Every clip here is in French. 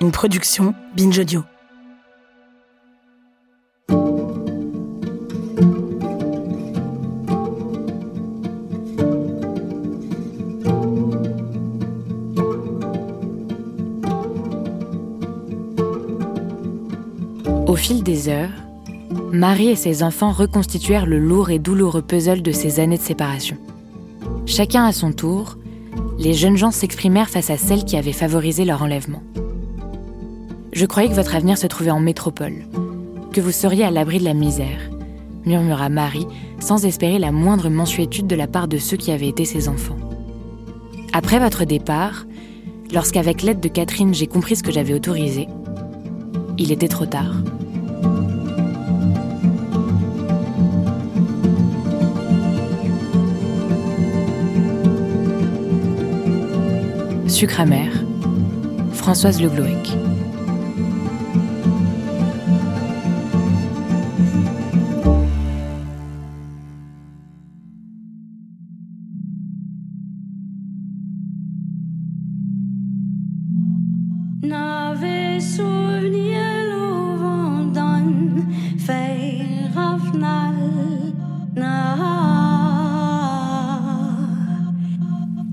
Une production Binge Audio. Au fil des heures, Marie et ses enfants reconstituèrent le lourd et douloureux puzzle de ces années de séparation. Chacun à son tour, les jeunes gens s'exprimèrent face à celle qui avait favorisé leur enlèvement. Je croyais que votre avenir se trouvait en métropole, que vous seriez à l'abri de la misère, murmura Marie, sans espérer la moindre mensuétude de la part de ceux qui avaient été ses enfants. Après votre départ, lorsqu'avec l'aide de Catherine j'ai compris ce que j'avais autorisé, il était trop tard. Sucre amer, Françoise Le.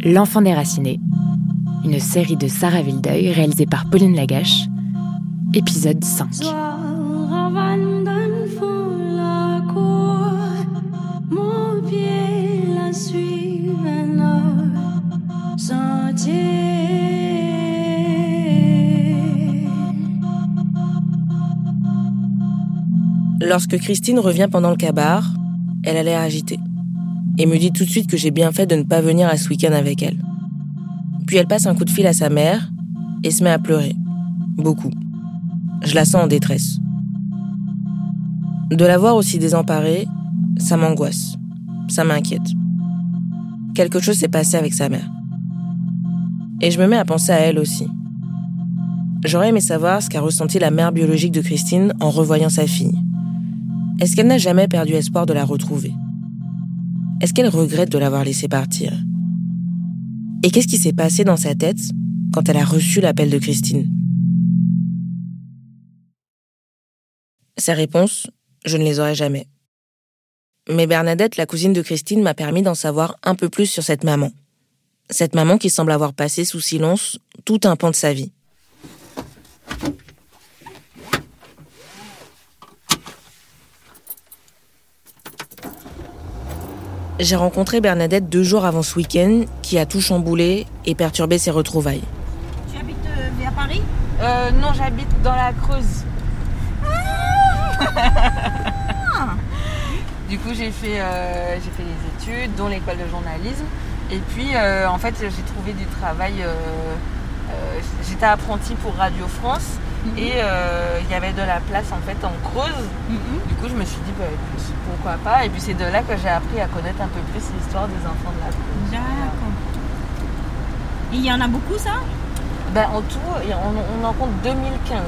L'enfant déraciné, une série de Sarah Vildeuil réalisée par Pauline Lagache, épisode 5. Lorsque Christine revient pendant le cabar, elle a l'air agitée et me dit tout de suite que j'ai bien fait de ne pas venir à ce week-end avec elle. Puis elle passe un coup de fil à sa mère et se met à pleurer. Beaucoup. Je la sens en détresse. De la voir aussi désemparée, ça m'angoisse. Ça m'inquiète. Quelque chose s'est passé avec sa mère. Et je me mets à penser à elle aussi. J'aurais aimé savoir ce qu'a ressenti la mère biologique de Christine en revoyant sa fille. Est-ce qu'elle n'a jamais perdu espoir de la retrouver? Est-ce qu'elle regrette de l'avoir laissée partir? Et qu'est-ce qui s'est passé dans sa tête quand elle a reçu l'appel de Christine? Ces réponses, je ne les aurai jamais. Mais Bernadette, la cousine de Christine, m'a permis d'en savoir un peu plus sur cette maman. Cette maman qui semble avoir passé sous silence tout un pan de sa vie. J'ai rencontré Bernadette deux jours avant ce week-end qui a tout chamboulé et perturbé ses retrouvailles. Tu habites euh, vers Paris? Euh, non, j'habite dans la Creuse. du coup, j'ai fait, euh, j'ai fait les études, dont l'école de journalisme. Et puis, euh, en fait, j'ai trouvé du travail. euh, euh, J'étais apprenti pour Radio France et euh, il y avait de la place en fait en Creuse. Du coup, je me suis dit, bah, écoute, pourquoi pas. Et puis, c'est de là que j'ai appris à connaître un peu plus l'histoire des enfants de la Creuse. D'accord. Et il y en a beaucoup, ça? Ben, en tout, on, on en compte 2015.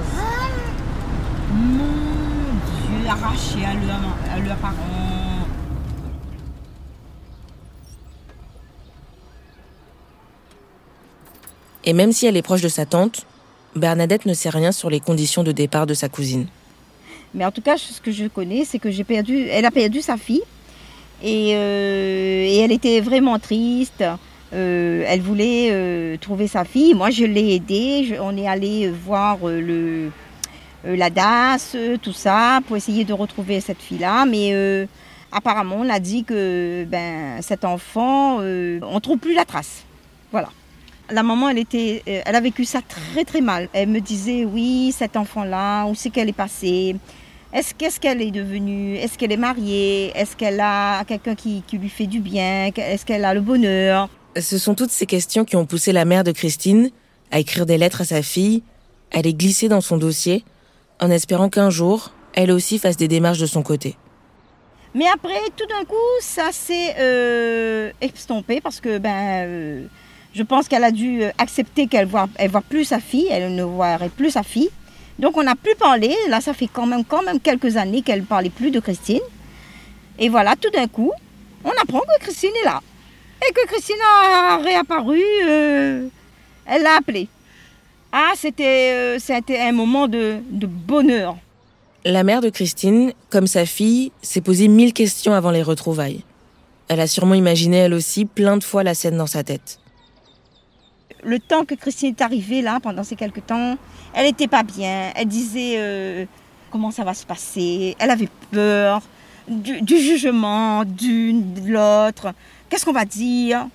Mon Dieu, arraché à leurs à leurs parents. Et même si elle est proche de sa tante, Bernadette ne sait rien sur les conditions de départ de sa cousine. Mais en tout cas, ce que je connais, c'est que j'ai perdu. Elle a perdu sa fille. Et, euh, elle était vraiment triste. Euh, elle voulait euh, trouver sa fille. Moi, je l'ai aidée. On est allé voir le, la DAS, tout ça, pour essayer de retrouver cette fille-là. Mais apparemment, on a dit que ben, cet enfant, on ne trouve plus la trace. Voilà. La maman, elle, était, euh, elle a vécu ça très très mal. Elle me disait, oui, cet enfant-là, où c'est qu'elle est passée? Est-ce qu'est-ce qu'elle est devenue? Est-ce qu'elle est mariée? Est-ce qu'elle a quelqu'un qui, qui lui fait du bien? Est-ce qu'elle a le bonheur? Ce sont toutes ces questions qui ont poussé la mère de Christine à écrire des lettres à sa fille, à les glisser dans son dossier, en espérant qu'un jour, elle aussi fasse des démarches de son côté. Mais après, tout d'un coup, ça s'est euh, estompé parce que ben, euh, je pense qu'elle a dû accepter qu'elle voit, voit plus sa fille, elle ne voirait plus sa fille. Donc on n'a plus parlé. Là, ça fait quand même, quand même quelques années qu'elle ne parlait plus de Christine. Et voilà, tout d'un coup, on apprend que Christine est là. Et que Christine a réapparu. euh, elle l'a appelée. Ah, c'était euh, un moment de, de bonheur. La mère de Christine, comme sa fille, s'est posé mille questions avant les retrouvailles. Elle a sûrement imaginé elle aussi plein de fois la scène dans sa tête. Le temps que Christine est arrivée là, pendant ces quelques temps, elle n'était pas bien. Elle disait euh, comment ça va se passer? Elle avait peur du, jugement d'une, de l'autre. Qu'est-ce qu'on va dire?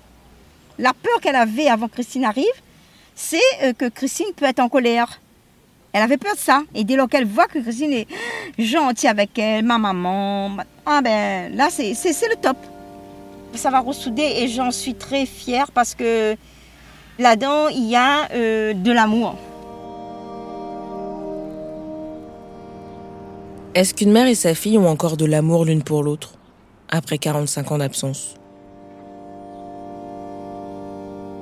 La peur qu'elle avait avant que Christine arrive, c'est euh, que Christine peut être en colère. Elle avait peur de ça. Et dès lors qu'elle voit que Christine est gentille avec elle, ma maman, ma- ah ben là, c'est c'est- c'est le top. Ça va ressouder et j'en suis très fière parce que là-dedans, il y a euh, de l'amour. Est-ce qu'une mère et sa fille ont encore de l'amour l'une pour l'autre, après 45 ans d'absence?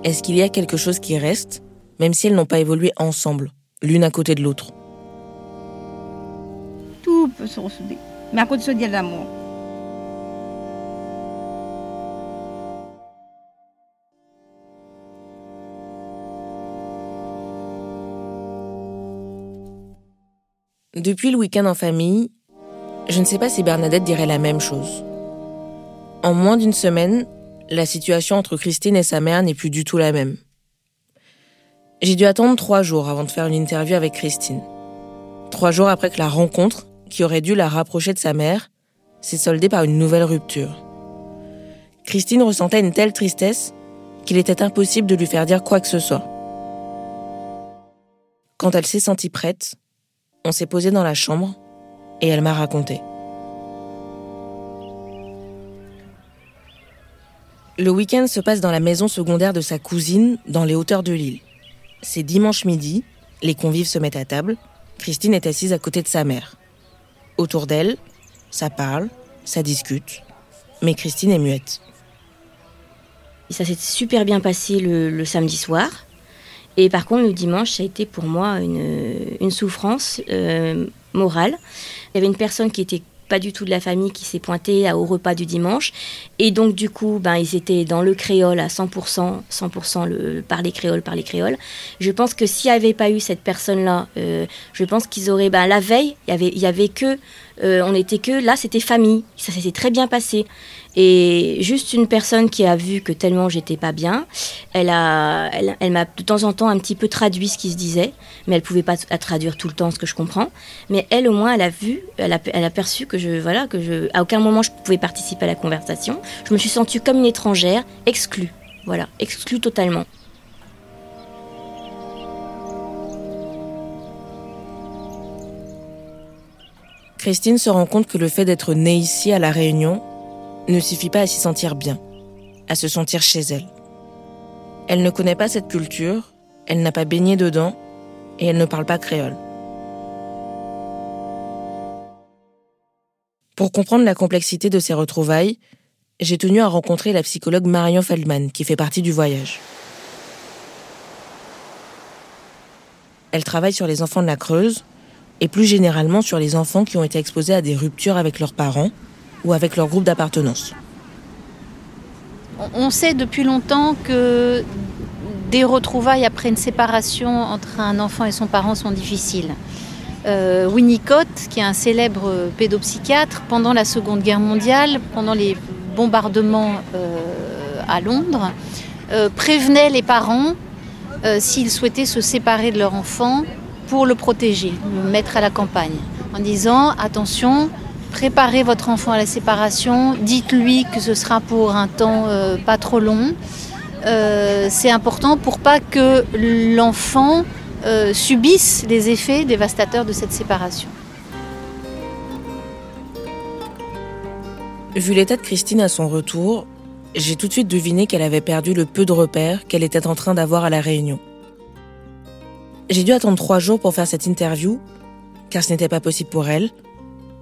Est-ce qu'il y a quelque chose qui reste, même si elles n'ont pas évolué ensemble, l'une à côté de l'autre? Tout peut se ressouder. Mais à côté de ça, il y a de l'amour. Depuis le week-end en famille, je ne sais pas si Bernadette dirait la même chose. En moins d'une semaine, la situation entre Christine et sa mère n'est plus du tout la même. J'ai dû attendre trois jours avant de faire une interview avec Christine. Trois jours après que la rencontre, qui aurait dû la rapprocher de sa mère, s'est soldée par une nouvelle rupture. Christine ressentait une telle tristesse qu'il était impossible de lui faire dire quoi que ce soit. Quand elle s'est sentie prête, on s'est posé dans la chambre et elle m'a raconté. Le week-end se passe dans la maison secondaire de sa cousine dans les hauteurs de l'île. C'est dimanche midi, les convives se mettent à table, Christine est assise à côté de sa mère. Autour d'elle, ça parle, ça discute, mais Christine est muette. Ça s'est super bien passé le, le samedi soir. Et par contre, le dimanche, ça a été pour moi une, souffrance euh, morale. Il y avait une personne qui était pas du tout de la famille qui s'est pointée au repas du dimanche. Et donc, du coup, ben, ils étaient dans le créole à 100%, 100% le, parler créole, parler créole. Je pense que s'il n'y avait pas eu cette personne-là, euh, je pense qu'ils auraient, ben, la veille, il y avait, y avait que, euh, on était que, là, c'était famille. Ça s'était très bien passé. Et juste une personne qui a vu que tellement j'étais pas bien, elle a, elle, elle m'a de temps en temps un petit peu traduit ce qui se disait, mais elle pouvait pas traduire tout le temps ce que je comprends. Mais elle au moins, elle a vu, elle a, elle a perçu que je, voilà, que je, à aucun moment je pouvais participer à la conversation. Je me suis sentie comme une étrangère, exclue, voilà, exclue totalement. Christine se rend compte que le fait d'être née ici à La Réunion ne suffit pas à s'y sentir bien, à se sentir chez elle. Elle ne connaît pas cette culture, elle n'a pas baigné dedans et elle ne parle pas créole. Pour comprendre la complexité de ces retrouvailles, j'ai tenu à rencontrer la psychologue Marion Feldman qui fait partie du voyage. Elle travaille sur les enfants de la Creuse et plus généralement sur les enfants qui ont été exposés à des ruptures avec leurs parents ou avec leur groupe d'appartenance. On- sait depuis longtemps que des retrouvailles après une séparation entre un enfant et son parent sont difficiles. Euh, Winnicott, qui est un célèbre pédopsychiatre, pendant la Seconde Guerre mondiale, pendant les bombardements euh, à Londres, euh, prévenait les parents euh, s'ils souhaitaient se séparer de leur enfant pour le protéger, le mettre à la campagne, en disant attention, préparez votre enfant à la séparation, dites-lui que ce sera pour un temps euh, pas trop long. Euh, c'est important pour pas que l'enfant euh, subisse les effets dévastateurs de cette séparation. Vu l'état de Christine à son retour, j'ai tout de suite deviné qu'elle avait perdu le peu de repères qu'elle était en train d'avoir à la réunion. J'ai dû attendre trois jours pour faire cette interview, car ce n'était pas possible pour elle,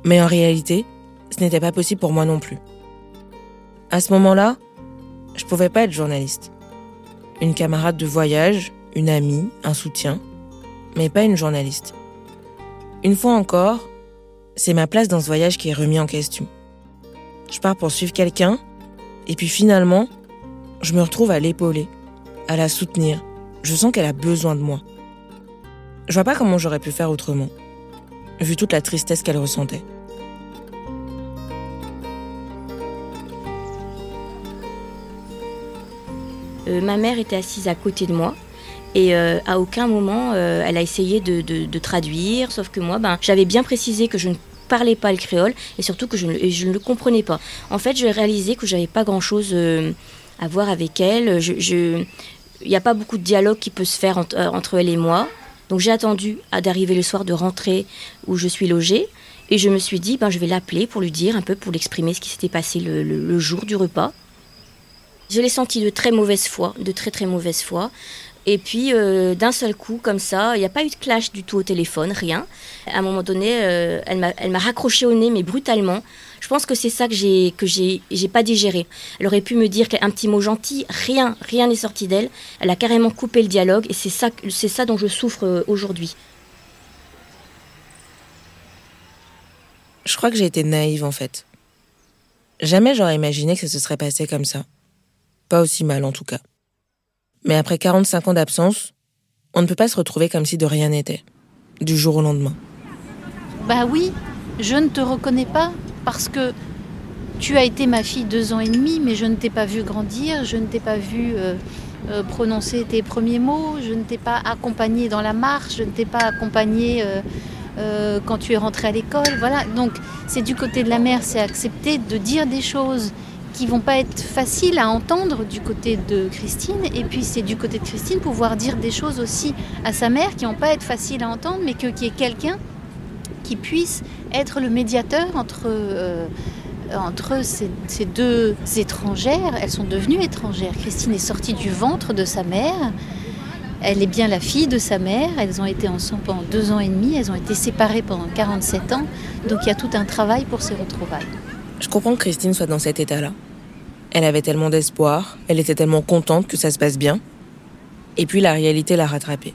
mais en réalité, ce n'était pas possible pour moi non plus. À ce moment-là, je pouvais pas être journaliste. Une camarade de voyage, une amie, un soutien, mais pas une journaliste. Une fois encore, c'est ma place dans ce voyage qui est remis en question. Je pars pour suivre quelqu'un, et puis finalement, je me retrouve à l'épauler, à la soutenir. Je sens qu'elle a besoin de moi. Je vois pas comment j'aurais pu faire autrement, vu toute la tristesse qu'elle ressentait. Euh, ma mère était assise à côté de moi. Et euh, à aucun moment, euh, elle a essayé de, traduire, sauf que moi, ben, j'avais bien précisé que je ne parlais pas le créole et surtout que je ne, je ne le comprenais pas. En fait, j'ai réalisé que j'avais pas grand-chose à voir avec elle. Je, je- il n'y a pas beaucoup de dialogue qui peut se faire entre elle et moi. Donc j'ai attendu d'arriver le soir, de rentrer où je suis logée. Et je me suis dit, ben, je vais l'appeler pour lui dire un peu, pour l'exprimer ce qui s'était passé le- jour du repas. Je l'ai senti de très mauvaise foi, de très très mauvaise foi. Et puis euh, d'un seul coup, comme ça, il n'y a pas eu de clash du tout au téléphone, rien. À un moment donné, euh, elle m'a raccroché au nez, mais brutalement. Je pense que c'est ça que j'ai que j'ai j'ai pas digéré. Elle aurait pu me dire un petit mot gentil, rien, rien n'est sorti d'elle. Elle a carrément coupé le dialogue, et c'est ça c'est ça dont je souffre euh, aujourd'hui. Je crois que j'ai été naïve en fait. Jamais j'aurais imaginé que ça se serait passé comme ça. Pas aussi mal en tout cas. Mais après 45 ans d'absence, on ne peut pas se retrouver comme si de rien n'était, du jour au lendemain. Bah oui, je ne te reconnais pas parce que tu as été ma fille deux ans et demi, mais je ne t'ai pas vu grandir, je ne t'ai pas vu euh, euh, prononcer tes premiers mots, je ne t'ai pas accompagné dans la marche, je ne t'ai pas accompagné euh, quand tu es rentrée à l'école. Voilà, donc c'est du côté de la mère, c'est accepter de dire des choses qui vont pas être faciles à entendre du côté de Christine, et puis c'est du côté de Christine pouvoir dire des choses aussi à sa mère qui vont pas être faciles à entendre, mais que qu'il y ait quelqu'un qui puisse être le médiateur entre, euh, entre ces, ces deux étrangères. Elles sont devenues étrangères. Christine est sortie du ventre de sa mère. Elle est bien la fille de sa mère. Elles ont été ensemble pendant deux ans et demi. Elles ont été séparées pendant 47 ans. Donc il y a tout un travail pour ces retrouvailles. Je comprends que Christine soit dans cet état-là. Elle avait tellement d'espoir, elle était tellement contente que ça se passe bien. Et puis la réalité l'a rattrapée.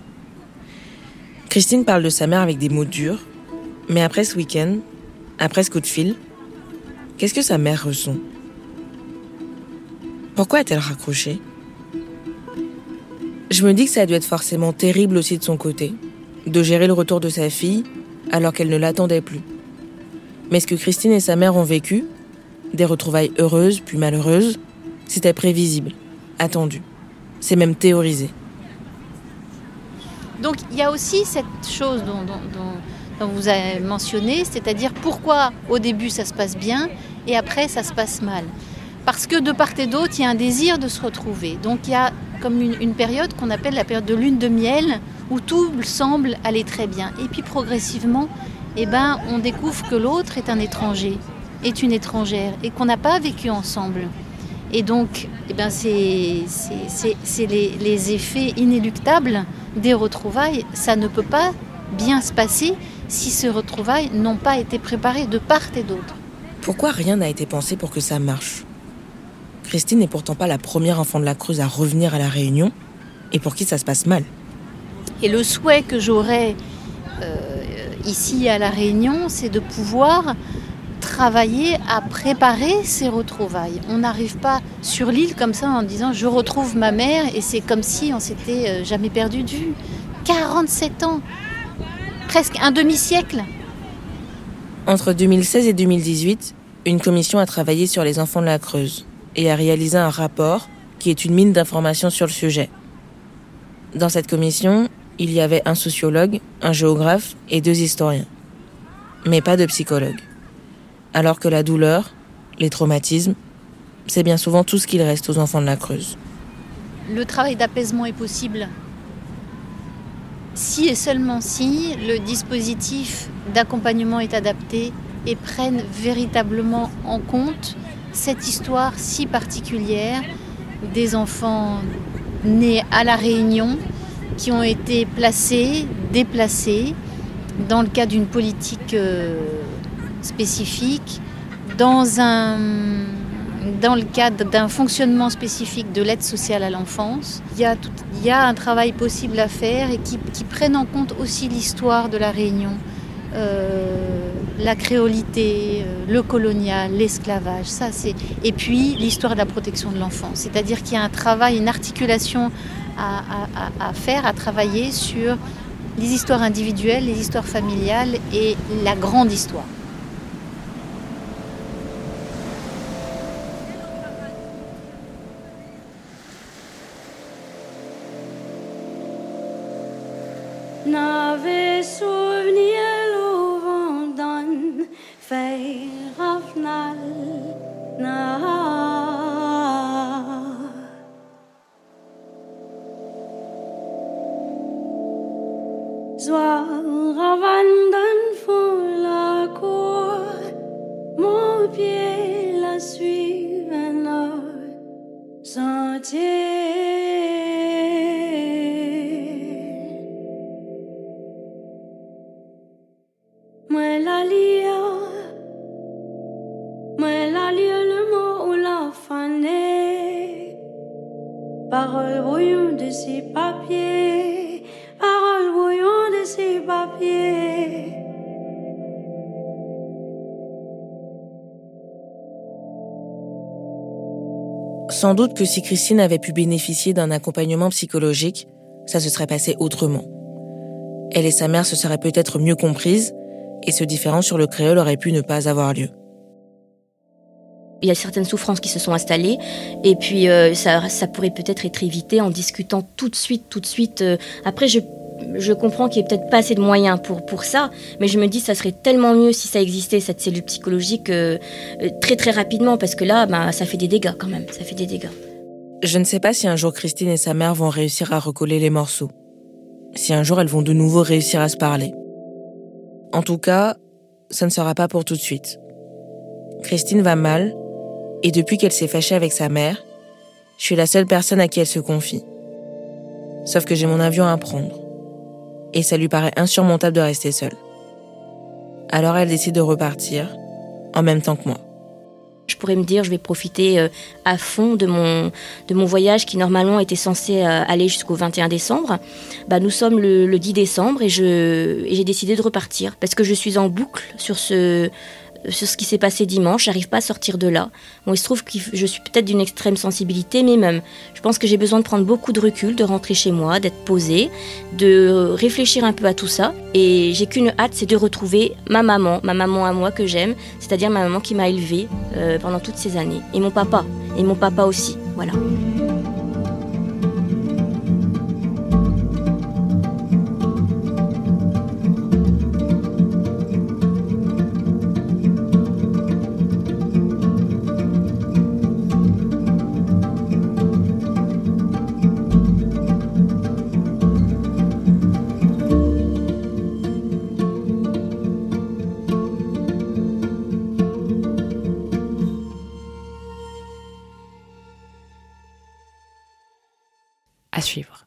Christine parle de sa mère avec des mots durs, mais après ce week-end, après ce coup de fil, qu'est-ce que sa mère ressent? Pourquoi est-elle raccrochée? Je me dis que ça a dû être forcément terrible aussi de son côté, de gérer le retour de sa fille alors qu'elle ne l'attendait plus. Mais ce que Christine et sa mère ont vécu, des retrouvailles heureuses puis malheureuses, c'était prévisible, attendu. C'est même théorisé. Donc il y a aussi cette chose dont- dont- dont vous avez mentionné, c'est-à-dire pourquoi au début ça se passe bien et après ça se passe mal. Parce que de part et d'autre, il y a un désir de se retrouver. Donc il y a comme une, période qu'on appelle la période de lune de miel, où tout semble aller très bien. Et puis progressivement, eh ben, on découvre que l'autre est un étranger, est une étrangère, et qu'on n'a pas vécu ensemble. Et donc, eh ben, c'est les, les effets inéluctables des retrouvailles. Ça ne peut pas bien se passer si ces retrouvailles n'ont pas été préparées de part et d'autre. Pourquoi rien n'a été pensé pour que ça marche? Christine n'est pourtant pas la première enfant de la Creuse à revenir à la Réunion, et pour qui ça se passe mal? Et le souhait que j'aurais euh, ici à La Réunion, c'est de pouvoir travailler à préparer ces retrouvailles. On n'arrive pas sur l'île comme ça en disant je retrouve ma mère et c'est comme si on s'était euh, jamais perdu de vue. 47 ans, presque un demi-siècle. Entre 2016 et 2018, une commission a travaillé sur les enfants de la Creuse et a réalisé un rapport qui est une mine d'informations sur le sujet. Dans cette commission, il y avait un sociologue, un géographe et deux historiens. Mais pas de psychologue. Alors que la douleur, les traumatismes, c'est bien souvent tout ce qu'il reste aux enfants de la Creuse. Le travail d'apaisement est possible si et seulement si le dispositif d'accompagnement est adapté et prennent véritablement en compte cette histoire si particulière des enfants nés à La Réunion qui ont été placés, déplacés dans le cadre d'une politique euh, spécifique, dans, un, dans le cadre d'un fonctionnement spécifique de l'aide sociale à l'enfance. Il, y a un travail possible à faire et qui, qui prenne en compte aussi l'histoire de la Réunion. Euh, la créolité, euh, le colonial, l'esclavage, ça c'est. Et puis l'histoire de la protection de l'enfant. C'est-à-dire qu'il y a un travail, une articulation à, faire, à travailler sur les histoires individuelles, les histoires familiales et la grande histoire. Jesus. Sans doute que si Christine avait pu bénéficier d'un accompagnement psychologique, ça se serait passé autrement. Elle et sa mère se seraient peut-être mieux comprises et ce différent sur le créole aurait pu ne pas avoir lieu. Il y a certaines souffrances qui se sont installées et puis euh, ça, ça, pourrait peut-être être évité en discutant tout de suite, tout de suite. Euh. après, je je comprends qu'il n'y ait peut-être pas assez de moyens pour, pour ça, mais je me dis que ça serait tellement mieux si ça existait, cette cellule psychologique, euh, très très rapidement, parce que là, bah, ça fait des dégâts quand même, ça fait des dégâts. Je ne sais pas si un jour Christine et sa mère vont réussir à recoller les morceaux. Si un jour elles vont de nouveau réussir à se parler. En tout cas, ça ne sera pas pour tout de suite. Christine va mal, et depuis qu'elle s'est fâchée avec sa mère, je suis la seule personne à qui elle se confie. Sauf que j'ai mon avion à prendre et ça lui paraît insurmontable de rester seule. Alors elle décide de repartir, en même temps que moi. Je pourrais me dire, je vais profiter euh, à fond de mon, de mon voyage qui normalement était censé euh, aller jusqu'au 21 décembre. Bah, nous sommes le, le 10 décembre et j'ai décidé de repartir parce que je suis en boucle sur ce, sur ce qui s'est passé dimanche. J'arrive pas à sortir de là. Bon, il se trouve que je suis peut-être d'une extrême sensibilité, mais même, je pense que j'ai besoin de prendre beaucoup de recul, de rentrer chez moi, d'être posée, de réfléchir un peu à tout ça. Et j'ai qu'une hâte, c'est de retrouver ma maman, ma maman à moi que j'aime, c'est-à-dire ma maman qui m'a élevée euh, pendant toutes ces années. Et mon papa, et mon papa aussi. Voilà. Suivre.